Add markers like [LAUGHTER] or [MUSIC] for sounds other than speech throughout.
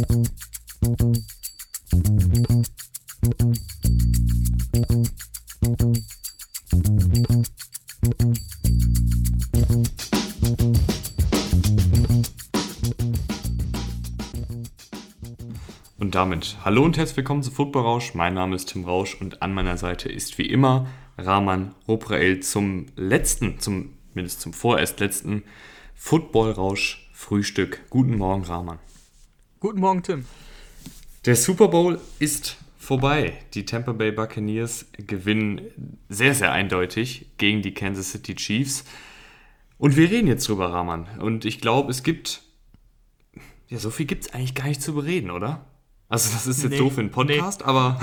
Und damit hallo und herzlich willkommen zu Football Rausch. Mein Name ist Tim Rausch und an meiner Seite ist wie immer Rahman Robrael zum letzten, zum, mindestens zum vorerst letzten Football Rausch Frühstück. Guten Morgen, Rahman. Guten Morgen, Tim. Der Super Bowl ist vorbei. Die Tampa Bay Buccaneers gewinnen sehr, sehr eindeutig gegen die Kansas City Chiefs. Und wir reden jetzt drüber, Rahman. Und ich glaube, es gibt. Ja, so viel gibt es eigentlich gar nicht zu bereden, oder? Also das ist jetzt nee, doof für einen Podcast, nee. aber...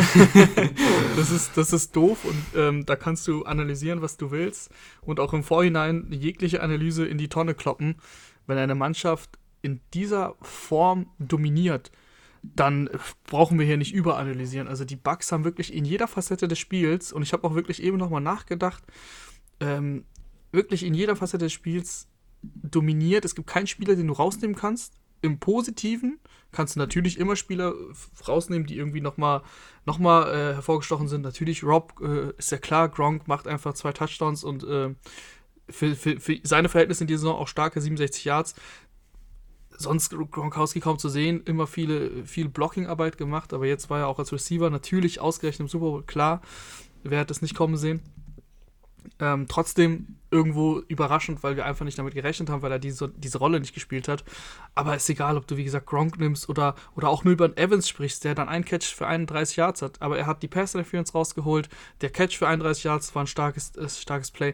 [LAUGHS] das, ist, das ist doof und ähm, da kannst du analysieren, was du willst und auch im Vorhinein jegliche Analyse in die Tonne kloppen. Wenn eine Mannschaft in dieser Form dominiert, dann brauchen wir hier nicht überanalysieren. Also die Bugs haben wirklich in jeder Facette des Spiels, und ich habe auch wirklich eben nochmal nachgedacht, ähm, wirklich in jeder Facette des Spiels dominiert. Es gibt keinen Spieler, den du rausnehmen kannst im Positiven kannst du natürlich immer Spieler rausnehmen, die irgendwie nochmal noch mal, äh, hervorgestochen sind. Natürlich, Rob äh, ist ja klar, Gronk macht einfach zwei Touchdowns und äh, für, für, für, seine Verhältnisse in dieser Saison auch starke 67 Yards. Sonst Gronkowski kaum zu sehen, immer viele, viel Blocking-Arbeit gemacht, aber jetzt war er auch als Receiver natürlich ausgerechnet im Super Bowl, klar, wer hat das nicht kommen sehen. Ähm, trotzdem irgendwo überraschend, weil wir einfach nicht damit gerechnet haben, weil er diese, diese Rolle nicht gespielt hat. Aber ist egal, ob du, wie gesagt, Gronk nimmst oder, oder auch über Evans sprichst, der dann einen Catch für 31 Yards hat. Aber er hat die Pass Interference rausgeholt. Der Catch für 31 Yards war ein starkes, äh, starkes Play.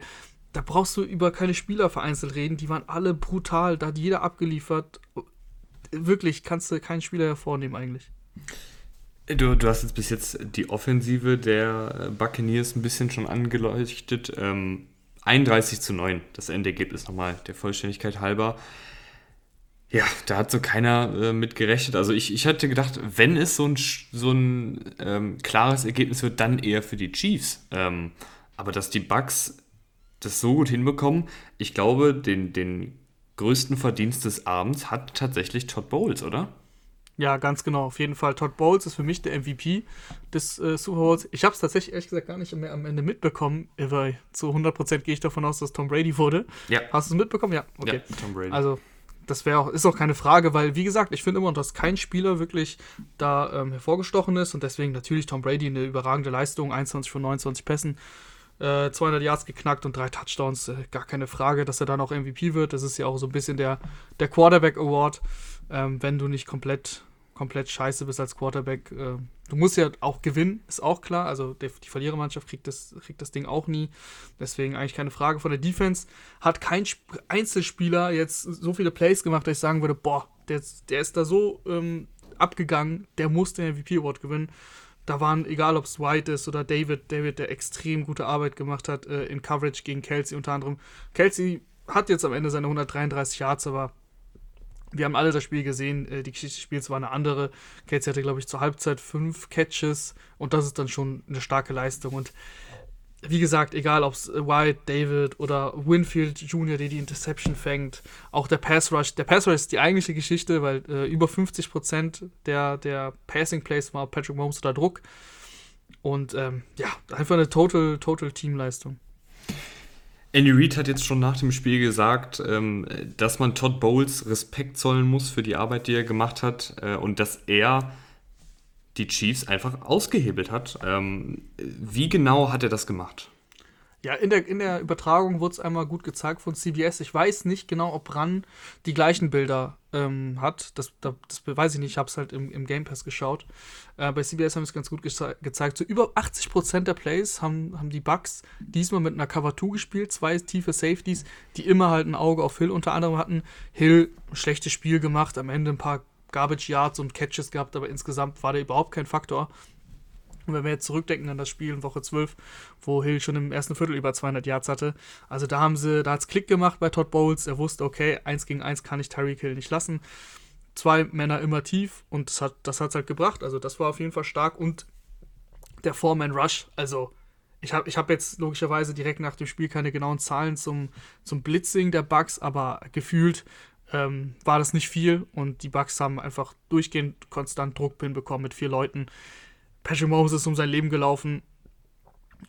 Da brauchst du über keine Spieler vereinzelt reden. Die waren alle brutal. Da hat jeder abgeliefert. Wirklich, kannst du keinen Spieler hervornehmen eigentlich. Du, du hast jetzt bis jetzt die Offensive der Buccaneers ein bisschen schon angeleuchtet. Ähm, 31 zu 9, das Endergebnis nochmal der Vollständigkeit halber. Ja, da hat so keiner äh, mit gerechnet. Also ich, ich hatte gedacht, wenn es so ein, so ein ähm, klares Ergebnis wird, dann eher für die Chiefs. Ähm, aber dass die Bucks das so gut hinbekommen, ich glaube, den, den größten Verdienst des Abends hat tatsächlich Todd Bowles, oder? Ja, ganz genau. Auf jeden Fall. Todd Bowles ist für mich der MVP des äh, Super Bowls. Ich habe es tatsächlich ehrlich gesagt gar nicht mehr am Ende mitbekommen, weil zu 100% gehe ich davon aus, dass Tom Brady wurde. Ja. Hast du es mitbekommen? Ja, okay. Ja, Tom Brady. Also, das wäre auch, ist auch keine Frage, weil, wie gesagt, ich finde immer, dass kein Spieler wirklich da ähm, hervorgestochen ist und deswegen natürlich Tom Brady eine überragende Leistung, 21 von 29 Pässen. 200 äh, Yards geknackt und drei Touchdowns, äh, gar keine Frage, dass er dann auch MVP wird. Das ist ja auch so ein bisschen der, der Quarterback Award ähm, wenn du nicht komplett, komplett scheiße bist als Quarterback. Äh, du musst ja auch gewinnen, ist auch klar. Also die, die Verlierermannschaft kriegt das, kriegt das Ding auch nie. Deswegen eigentlich keine Frage. Von der Defense hat kein Einzelspieler jetzt so viele Plays gemacht, dass ich sagen würde, boah, der, der ist da so ähm, abgegangen, der muss den MVP Award gewinnen. Da waren, egal ob es White ist oder David, David, der extrem gute Arbeit gemacht hat äh, in Coverage gegen Kelsey unter anderem. Kelsey hat jetzt am Ende seine 133 Yards, aber wir haben alle das Spiel gesehen, äh, die Geschichte des Spiels war eine andere. Kelsey hatte, glaube ich, zur Halbzeit fünf Catches und das ist dann schon eine starke Leistung. Und wie gesagt, egal ob es White, David oder Winfield Jr., der die Interception fängt, auch der Pass Rush. Der Pass Rush ist die eigentliche Geschichte, weil äh, über 50% der, der Passing Plays war Patrick Mahomes unter Druck. Und ähm, ja, einfach eine total, total Teamleistung. Andy Reid hat jetzt schon nach dem Spiel gesagt, ähm, dass man Todd Bowles Respekt zollen muss für die Arbeit, die er gemacht hat äh, und dass er die Chiefs einfach ausgehebelt hat. Ähm, wie genau hat er das gemacht? Ja, in der, in der Übertragung wurde es einmal gut gezeigt von CBS. Ich weiß nicht genau, ob RAN die gleichen Bilder ähm, hat. Das, das, weiß ich nicht. Ich habe es halt im, im Game Pass geschaut. Äh, bei CBS haben es ganz gut geze gezeigt. So über 80% der Plays haben, haben die Bucks diesmal mit einer Cover 2 gespielt. Zwei tiefe Safeties, die immer halt ein Auge auf Hill unter anderem hatten. Hill, ein schlechtes Spiel gemacht. Am Ende ein paar Garbage Yards und Catches gehabt, aber insgesamt war der überhaupt kein Faktor. Und wenn wir jetzt zurückdenken an das Spiel in Woche 12, wo Hill schon im ersten Viertel über 200 Yards hatte, also da haben sie, da hat es Klick gemacht bei Todd Bowles. Er wusste, okay, eins gegen eins kann ich Tyreek Hill nicht lassen. Zwei Männer immer tief und das hat das halt gebracht. Also das war auf jeden Fall stark und der Foreman Rush, also ich habe ich hab jetzt logischerweise direkt nach dem Spiel keine genauen Zahlen zum, zum Blitzing der Bugs, aber gefühlt ähm, war das nicht viel und die Bucks haben einfach durchgehend konstant Druck hinbekommen mit vier Leuten. Patrick Mahomes ist um sein Leben gelaufen.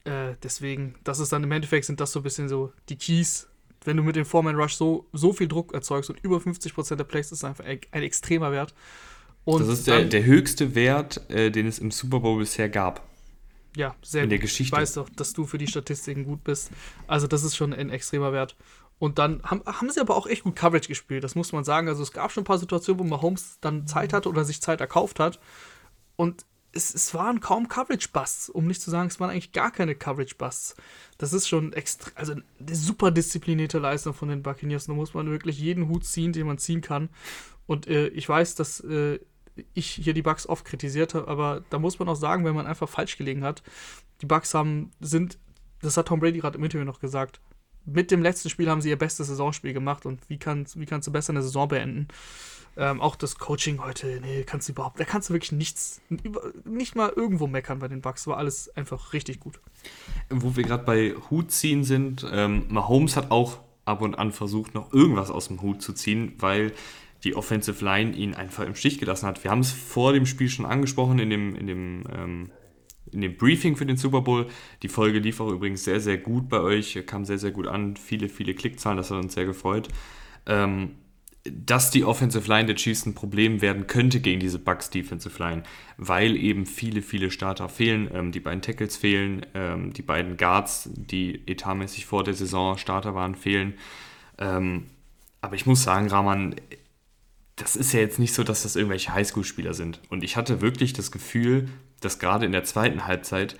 Äh, deswegen, das ist dann im Endeffekt sind das so ein bisschen so die Keys. Wenn du mit dem Foreman Rush so, so viel Druck erzeugst und über 50% der Plays ist einfach ein, ein extremer Wert. Und das ist der, dann, der höchste Wert, äh, den es im Super Bowl bisher gab. Ja, sehr In gut. der Geschichte. Ich weiß doch, dass du für die Statistiken gut bist. Also, das ist schon ein extremer Wert. Und dann haben, haben sie aber auch echt gut Coverage gespielt, das muss man sagen. Also, es gab schon ein paar Situationen, wo Mahomes dann Zeit hatte oder sich Zeit erkauft hat. Und es, es waren kaum Coverage-Busts, um nicht zu sagen, es waren eigentlich gar keine Coverage-Busts. Das ist schon extra, also eine super disziplinierte Leistung von den Buccaneers. Da muss man wirklich jeden Hut ziehen, den man ziehen kann. Und äh, ich weiß, dass äh, ich hier die Bugs oft kritisiert habe, aber da muss man auch sagen, wenn man einfach falsch gelegen hat. Die Bugs haben, sind, das hat Tom Brady gerade im Interview noch gesagt, mit dem letzten Spiel haben sie ihr bestes Saisonspiel gemacht und wie, kann, wie kannst du besser eine Saison beenden? Ähm, auch das Coaching heute, nee, kannst du überhaupt, da kannst du wirklich nichts, nicht mal irgendwo meckern bei den Bugs, war alles einfach richtig gut. Wo wir gerade bei Hut ziehen sind, ähm, Mahomes hat auch ab und an versucht, noch irgendwas aus dem Hut zu ziehen, weil die Offensive Line ihn einfach im Stich gelassen hat. Wir haben es vor dem Spiel schon angesprochen in dem, in dem, ähm, in dem Briefing für den Super Bowl. Die Folge lief auch übrigens sehr, sehr gut bei euch, kam sehr, sehr gut an. Viele, viele Klickzahlen, das hat uns sehr gefreut. Ähm, dass die Offensive Line der Chiefs ein Problem werden könnte gegen diese Bucks Defensive Line, weil eben viele, viele Starter fehlen. Ähm, die beiden Tackles fehlen, ähm, die beiden Guards, die etatmäßig vor der Saison Starter waren, fehlen. Ähm, aber ich muss sagen, Rahman, das ist ja jetzt nicht so, dass das irgendwelche Highschool-Spieler sind. Und ich hatte wirklich das Gefühl, dass gerade in der zweiten Halbzeit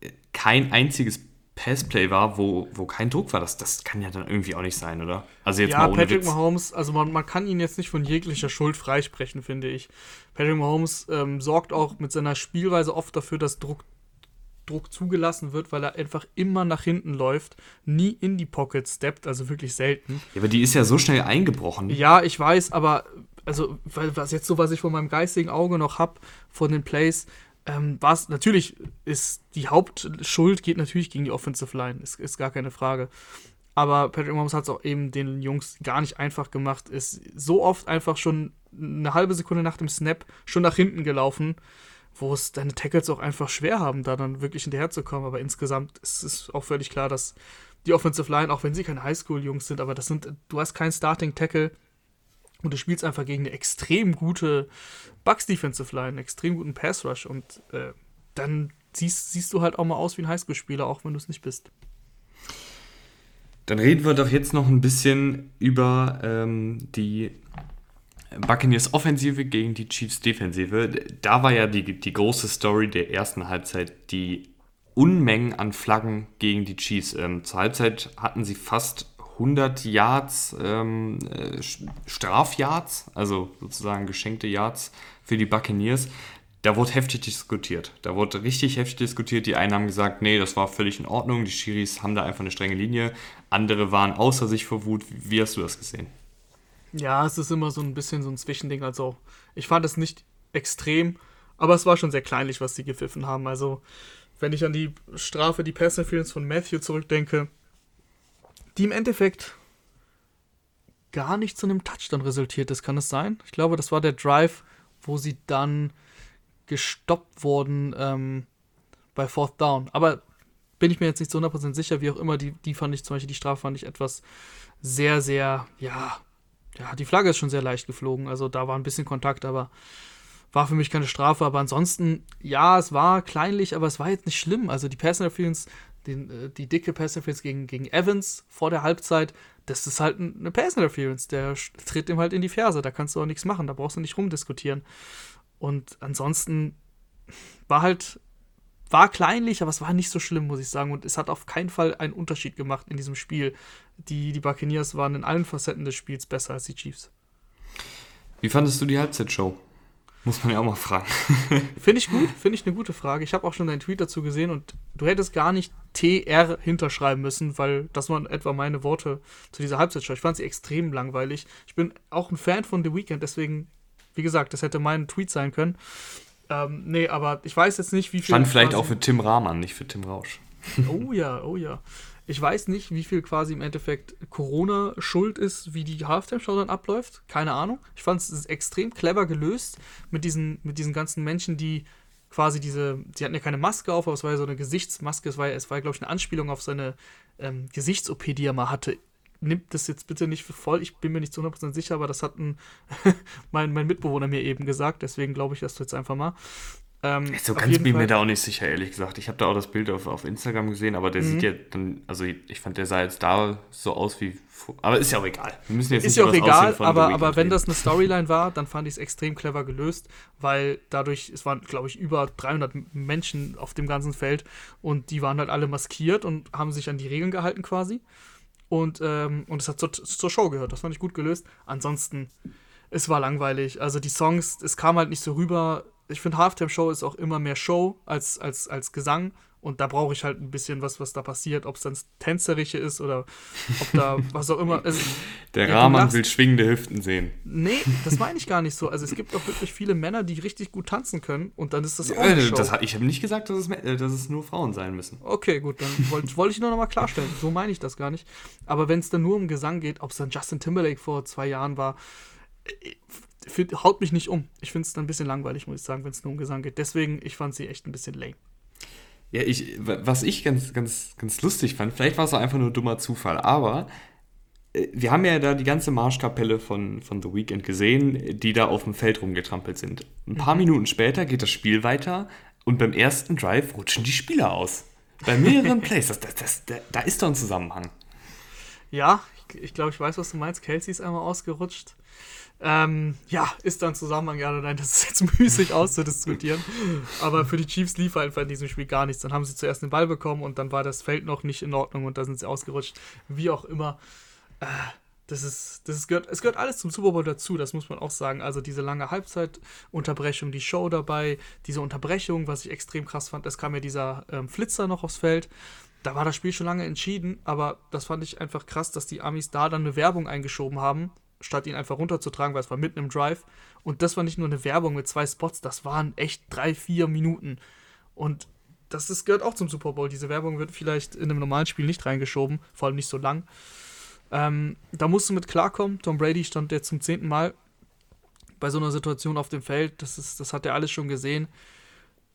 äh, kein einziges Passplay war, wo, wo kein Druck war. Das, das kann ja dann irgendwie auch nicht sein, oder? Also jetzt ja, mal ohne Patrick Witz. Mahomes, also man, man kann ihn jetzt nicht von jeglicher Schuld freisprechen, finde ich. Patrick Mahomes ähm, sorgt auch mit seiner Spielweise oft dafür, dass Druck, Druck zugelassen wird, weil er einfach immer nach hinten läuft, nie in die Pocket steppt, also wirklich selten. Ja, aber die ist ja so schnell eingebrochen. Ja, ich weiß, aber also was jetzt so, was ich von meinem geistigen Auge noch habe von den Plays, ähm, was natürlich ist die Hauptschuld geht natürlich gegen die Offensive Line, ist, ist gar keine Frage. Aber Patrick Mahomes hat es auch eben den Jungs gar nicht einfach gemacht, ist so oft einfach schon eine halbe Sekunde nach dem Snap schon nach hinten gelaufen, wo es deine Tackles auch einfach schwer haben, da dann wirklich hinterherzukommen. Aber insgesamt ist es auch völlig klar, dass die Offensive Line, auch wenn sie keine Highschool-Jungs sind, aber das sind, du hast keinen Starting-Tackle und du spielst einfach gegen eine extrem gute Bucks Defensive Line, einen extrem guten Pass Rush und äh, dann siehst, siehst du halt auch mal aus wie ein Highschool-Spieler, auch wenn du es nicht bist. Dann reden wir doch jetzt noch ein bisschen über ähm, die Buccaneers Offensive gegen die Chiefs Defensive. Da war ja die, die große Story der ersten Halbzeit die Unmengen an Flaggen gegen die Chiefs. Ähm, zur Halbzeit hatten sie fast 100 Yards, ähm, äh, Strafyards, also sozusagen geschenkte Yards für die Buccaneers. Da wurde heftig diskutiert. Da wurde richtig heftig diskutiert. Die einen haben gesagt, nee, das war völlig in Ordnung. Die Schiris haben da einfach eine strenge Linie. Andere waren außer sich vor Wut. Wie hast du das gesehen? Ja, es ist immer so ein bisschen so ein Zwischending. Also, ich fand es nicht extrem, aber es war schon sehr kleinlich, was sie gepfiffen haben. Also, wenn ich an die Strafe, die Pass Interference von Matthew zurückdenke, die im Endeffekt gar nicht zu einem Touchdown resultiert ist. Kann es sein? Ich glaube, das war der Drive, wo sie dann gestoppt wurden ähm, bei Fourth Down. Aber bin ich mir jetzt nicht zu 100% sicher, wie auch immer. Die, die fand ich zum Beispiel, die Strafe fand ich etwas sehr, sehr, ja, ja, die Flagge ist schon sehr leicht geflogen. Also da war ein bisschen Kontakt, aber war für mich keine Strafe. Aber ansonsten, ja, es war kleinlich, aber es war jetzt nicht schlimm. Also die Pass Interference den, äh, die dicke Pass Interference gegen, gegen Evans vor der Halbzeit, das ist halt eine Pass Interference. Der tritt ihm halt in die Ferse. Da kannst du auch nichts machen. Da brauchst du nicht rumdiskutieren. Und ansonsten war halt, war kleinlich, aber es war nicht so schlimm, muss ich sagen. Und es hat auf keinen Fall einen Unterschied gemacht in diesem Spiel. Die, die Buccaneers waren in allen Facetten des Spiels besser als die Chiefs. Wie fandest du die Halbzeitshow? Muss man ja auch mal fragen. Finde ich gut, finde ich eine gute Frage. Ich habe auch schon deinen Tweet dazu gesehen und du hättest gar nicht TR hinterschreiben müssen, weil das waren etwa meine Worte zu dieser Halbzeitshow. Ich fand sie extrem langweilig. Ich bin auch ein Fan von The Weeknd, deswegen, wie gesagt, das hätte mein Tweet sein können. Ähm, nee, aber ich weiß jetzt nicht, wie viel. Stand vielleicht auch für Tim Rahmann, nicht für Tim Rausch. oh [LAUGHS] ja, oh ja. Ich weiß nicht, wie viel quasi im Endeffekt Corona schuld ist, wie die Halftime-Show dann abläuft. Keine Ahnung. Ich fand es extrem clever gelöst mit diesen, mit diesen ganzen Menschen, die quasi diese, sie hatten ja keine Maske auf, aber es war ja so eine Gesichtsmaske, es war, es war glaube ich, eine Anspielung auf seine ähm, Gesichts-OP, die er mal hatte. Nimmt das jetzt bitte nicht für voll, ich bin mir nicht zu 100% sicher, aber das hat ein, [LAUGHS] mein, mein Mitbewohner mir eben gesagt, deswegen glaube ich das jetzt einfach mal. Ähm, so ganz bin ich mir da auch nicht sicher, ehrlich gesagt. Ich habe da auch das Bild auf, auf Instagram gesehen, aber der mhm. sieht ja dann, also ich fand, der sah jetzt da so aus wie. Aber ist ja auch egal. Wir müssen jetzt ist ja auch egal, aber, aber wenn das eine [LAUGHS] Storyline war, dann fand ich es extrem clever gelöst, weil dadurch, es waren, glaube ich, über 300 Menschen auf dem ganzen Feld und die waren halt alle maskiert und haben sich an die Regeln gehalten quasi. Und, ähm, und es hat zur, zur Show gehört. Das fand ich gut gelöst. Ansonsten, es war langweilig. Also die Songs, es kam halt nicht so rüber ich finde, Halftime-Show ist auch immer mehr Show als, als, als Gesang. Und da brauche ich halt ein bisschen was, was da passiert, ob es dann Tänzerische ist oder ob da [LAUGHS] was auch immer. Also, Der ja, Rahman will schwingende Hüften sehen. Nee, das meine ich gar nicht so. Also es gibt auch wirklich viele Männer, die richtig gut tanzen können und dann ist das ja, auch eine Show. Das, ich habe nicht gesagt, dass es, äh, dass es nur Frauen sein müssen. Okay, gut, dann [LAUGHS] wollte wollt ich nur noch mal klarstellen. So meine ich das gar nicht. Aber wenn es dann nur um Gesang geht, ob es dann Justin Timberlake vor zwei Jahren war, äh, find, haut mich nicht um. Ich finde es dann ein bisschen langweilig, muss ich sagen, wenn es nur um Gesang geht. Deswegen, ich fand sie echt ein bisschen lame. Ja, ich, was ich ganz, ganz, ganz lustig fand, vielleicht war es auch einfach nur dummer Zufall, aber äh, wir haben ja da die ganze Marschkapelle von, von The Weeknd gesehen, die da auf dem Feld rumgetrampelt sind. Ein paar mhm. Minuten später geht das Spiel weiter und beim ersten Drive rutschen die Spieler aus. Bei mehreren [LAUGHS] Plays. Das, das, das, da ist doch ein Zusammenhang. Ja, ich, ich glaube, ich weiß, was du meinst. Kelsey ist einmal ausgerutscht. Ähm, ja, ist dann Zusammenhang, ja oder nein, das ist jetzt müßig auszudiskutieren. Aber für die Chiefs lief einfach in diesem Spiel gar nichts. Dann haben sie zuerst den Ball bekommen und dann war das Feld noch nicht in Ordnung und da sind sie ausgerutscht. Wie auch immer. Äh, das ist, das ist, gehört, es gehört alles zum Super Bowl dazu, das muss man auch sagen. Also diese lange Halbzeitunterbrechung, die Show dabei, diese Unterbrechung, was ich extrem krass fand, es kam ja dieser ähm, Flitzer noch aufs Feld. Da war das Spiel schon lange entschieden, aber das fand ich einfach krass, dass die Amis da dann eine Werbung eingeschoben haben, statt ihn einfach runterzutragen, weil es war mitten im Drive. Und das war nicht nur eine Werbung mit zwei Spots, das waren echt drei, vier Minuten. Und das ist, gehört auch zum Super Bowl. Diese Werbung wird vielleicht in einem normalen Spiel nicht reingeschoben, vor allem nicht so lang. Ähm, da musst du mit klarkommen. Tom Brady stand jetzt zum zehnten Mal bei so einer Situation auf dem Feld. Das, ist, das hat er alles schon gesehen.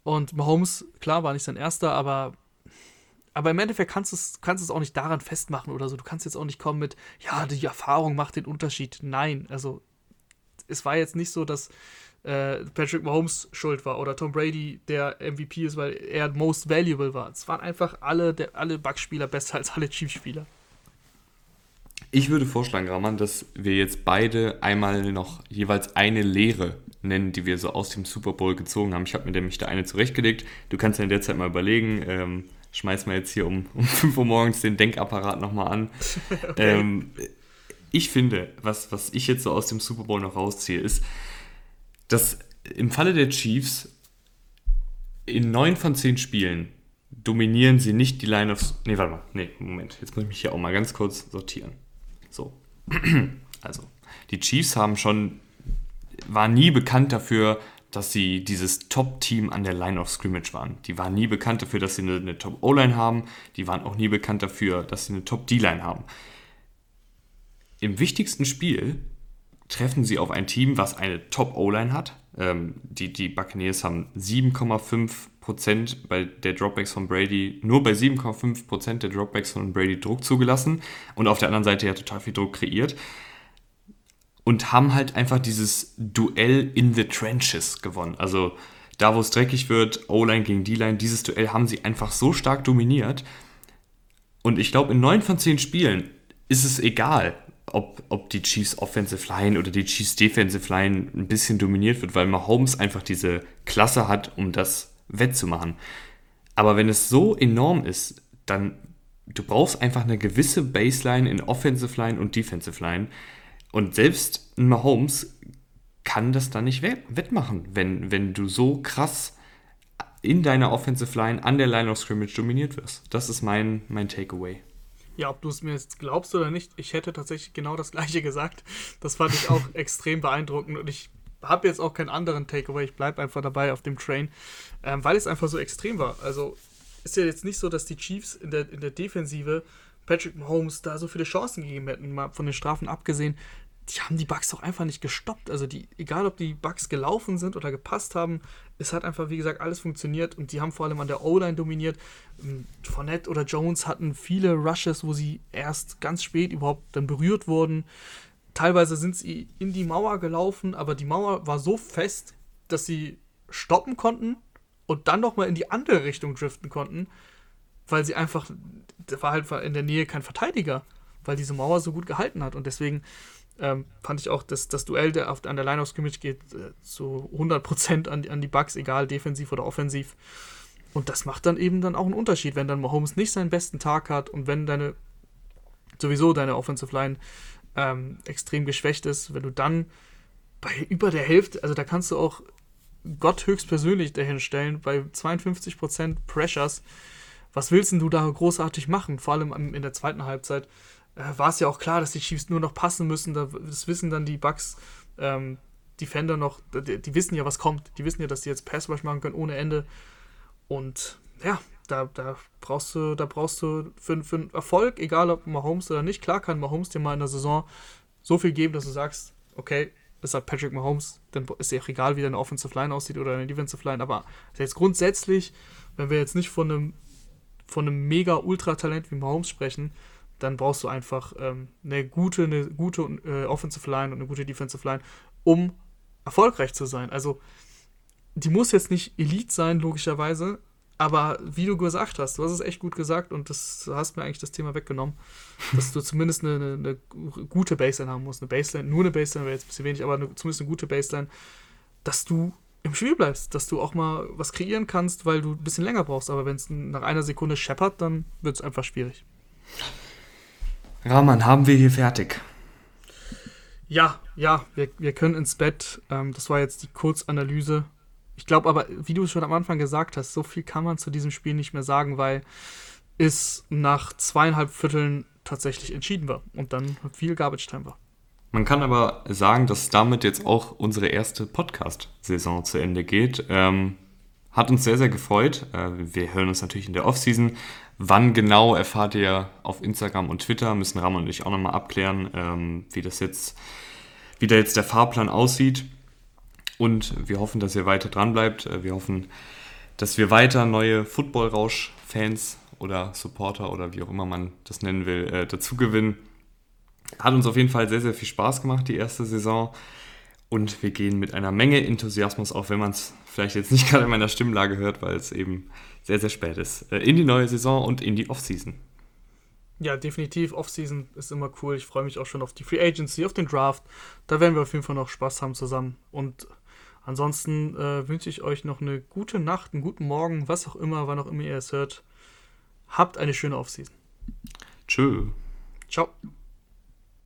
Und Mahomes, klar, war nicht sein erster, aber aber im Endeffekt kannst du es, kannst auch nicht daran festmachen oder so. Du kannst jetzt auch nicht kommen mit, ja, die Erfahrung macht den Unterschied. Nein, also es war jetzt nicht so, dass äh, Patrick Mahomes schuld war oder Tom Brady der MVP ist, weil er most valuable war. Es waren einfach alle, der, alle Bugs-Spieler besser als alle Chiefs-Spieler. Ich würde vorschlagen, Raman, dass wir jetzt beide einmal noch jeweils eine Lehre nennen, die wir so aus dem Super Bowl gezogen haben. Ich habe mir nämlich da eine zurechtgelegt. Du kannst ja in der Zeit mal überlegen, ähm, schmeiß mal jetzt hier um, um 5 Uhr morgens den Denkapparat nochmal an. [LAUGHS] okay. ähm, ich finde, was, was ich jetzt so aus dem Super Bowl noch rausziehe, ist, dass im Falle der Chiefs in 9 von 10 Spielen dominieren sie nicht die Line of. Nee, warte mal. Nee, Moment. Jetzt muss ich mich hier auch mal ganz kurz sortieren. So. [CLEARS THROAT] Also, die Chiefs haben schon. waren nie bekannt dafür, dass sie dieses Top-Team an der Line of Scrimmage waren. Die waren nie bekannt dafür, dass sie eine, eine Top-O-Line haben. Die waren auch nie bekannt dafür, dass sie eine Top-D-Line haben. Im wichtigsten Spiel treffen sie auf ein Team, was eine Top-O-Line hat. Ähm, die, die Buccaneers haben 7,5% bei der Dropbacks von Brady, nur bei 7,5% der Dropbacks von Brady Druck zugelassen und auf der anderen Seite ja total viel Druck kreiert und haben halt einfach dieses Duell in the Trenches gewonnen. Also da, wo es dreckig wird, O-Line gegen D-Line, dieses Duell haben sie einfach so stark dominiert. Und ich glaube, in neun von zehn Spielen ist es egal, ob, ob die Chiefs Offensive Line oder die Chiefs Defensive Line ein bisschen dominiert wird, weil Mahomes einfach diese Klasse hat, um das wettzumachen. Aber wenn es so enorm ist, dann du brauchst einfach eine gewisse Baseline in Offensive Line und Defensive Line, und selbst ein Mahomes kann das dann nicht wettmachen, wenn, wenn du so krass in deiner Offensive Line an der Line of Scrimmage dominiert wirst. Das ist mein, mein Takeaway. Ja, ob du es mir jetzt glaubst oder nicht, ich hätte tatsächlich genau das [LAUGHS] gleiche gesagt. Das fand ich auch [LAUGHS] extrem beeindruckend und ich habe jetzt auch keinen anderen Takeaway. Ich bleibe einfach dabei auf dem Train, ähm, weil es einfach so extrem war. Also ist ja jetzt nicht so, dass die Chiefs in der, in der Defensive Patrick Mahomes da so viele Chancen gegeben hätten, mal von den Strafen abgesehen. Die haben die Bugs doch einfach nicht gestoppt. Also die, egal ob die Bugs gelaufen sind oder gepasst haben, es hat einfach, wie gesagt, alles funktioniert und die haben vor allem an der O-Line dominiert. Ähm, Fournette oder Jones hatten viele Rushes, wo sie erst ganz spät überhaupt dann berührt wurden. Teilweise sind sie in die Mauer gelaufen, aber die Mauer war so fest, dass sie stoppen konnten und dann nochmal in die andere Richtung driften konnten, weil sie einfach, da war halt in der Nähe kein Verteidiger, weil diese Mauer so gut gehalten hat. Und deswegen ähm, fand ich auch, dass das Duell der auf, an der Line of Scrimmage geht äh, zu 100% an, an die Bugs, egal defensiv oder offensiv. Und das macht dann eben dann auch einen Unterschied, wenn dann Mahomes nicht seinen besten Tag hat und wenn deine sowieso deine Offensive Line ähm, extrem geschwächt ist, wenn du dann bei über der Hälfte, also da kannst du auch Gott höchstpersönlich dahin stellen, bei 52% Pressures. Was willst denn du da großartig machen? Vor allem in der zweiten Halbzeit äh, war es ja auch klar, dass die Chiefs nur noch passen müssen. Das wissen dann die Bucks ähm, Defender noch, die, die, wissen ja, was kommt. Die wissen ja, dass die jetzt Pass Rush machen können ohne Ende. Und ja, da, da brauchst du, da brauchst du für, für einen Erfolg, egal ob Mahomes oder nicht, klar kann Mahomes dir mal in der Saison so viel geben, dass du sagst, okay, das sagt Patrick Mahomes, dann ist ja auch egal, wie deine Offensive Line aussieht oder deine Defensive Line, aber jetzt grundsätzlich, wenn wir jetzt nicht von einem, von einem mega Ultra-Talent wie Mahomes sprechen, dann brauchst du einfach ähm, eine gute, eine gute äh, Offensive Line und eine gute Defensive Line, um erfolgreich zu sein. Also, die muss jetzt nicht Elite sein, logischerweise, aber wie du gesagt hast, du hast es echt gut gesagt und das hast mir eigentlich das Thema weggenommen, dass du zumindest eine, eine, eine gute Baseline haben musst. Eine Baseline, nur eine Baseline wäre jetzt ein bisschen wenig, aber eine, zumindest eine gute Baseline, dass du im Spiel bleibst, dass du auch mal was kreieren kannst, weil du ein bisschen länger brauchst. Aber wenn es nach einer Sekunde scheppert, dann wird es einfach schwierig. Rahman, haben wir hier fertig? Ja, ja, wir, wir können ins Bett. Ähm, das war jetzt die Kurzanalyse ich glaube aber, wie du schon am Anfang gesagt hast, so viel kann man zu diesem Spiel nicht mehr sagen, weil es nach zweieinhalb Vierteln tatsächlich entschieden war und dann viel Garbage Time war. Man kann aber sagen, dass damit jetzt auch unsere erste Podcast-Saison zu Ende geht. Ähm, hat uns sehr, sehr gefreut. Äh, wir hören uns natürlich in der Offseason. Wann genau erfahrt ihr auf Instagram und Twitter? Müssen Ramon und ich auch nochmal abklären, ähm, wie das jetzt, wie da jetzt der Fahrplan aussieht. Und wir hoffen, dass ihr weiter dran bleibt. Äh, wir hoffen, dass wir weiter neue Football-Rausch-Fans oder Supporter oder wie auch immer man das nennen will, äh, dazu gewinnen. Hat uns auf jeden Fall sehr, sehr viel Spaß gemacht, die erste Saison. Und wir gehen mit einer Menge Enthusiasmus, auch wenn man es vielleicht jetzt nicht [LAUGHS] gerade in meiner Stimmlage hört, weil es eben sehr, sehr spät ist, äh, in die neue Saison und in die Offseason. Ja, definitiv. Offseason ist immer cool. Ich freue mich auch schon auf die Free Agency, auf den Draft. Da werden wir auf jeden Fall noch Spaß haben zusammen. Und Ansonsten äh, wünsche ich euch noch eine gute Nacht, einen guten Morgen, was auch immer, wann auch immer ihr es hört. Habt eine schöne Offseason. Tschö. Ciao.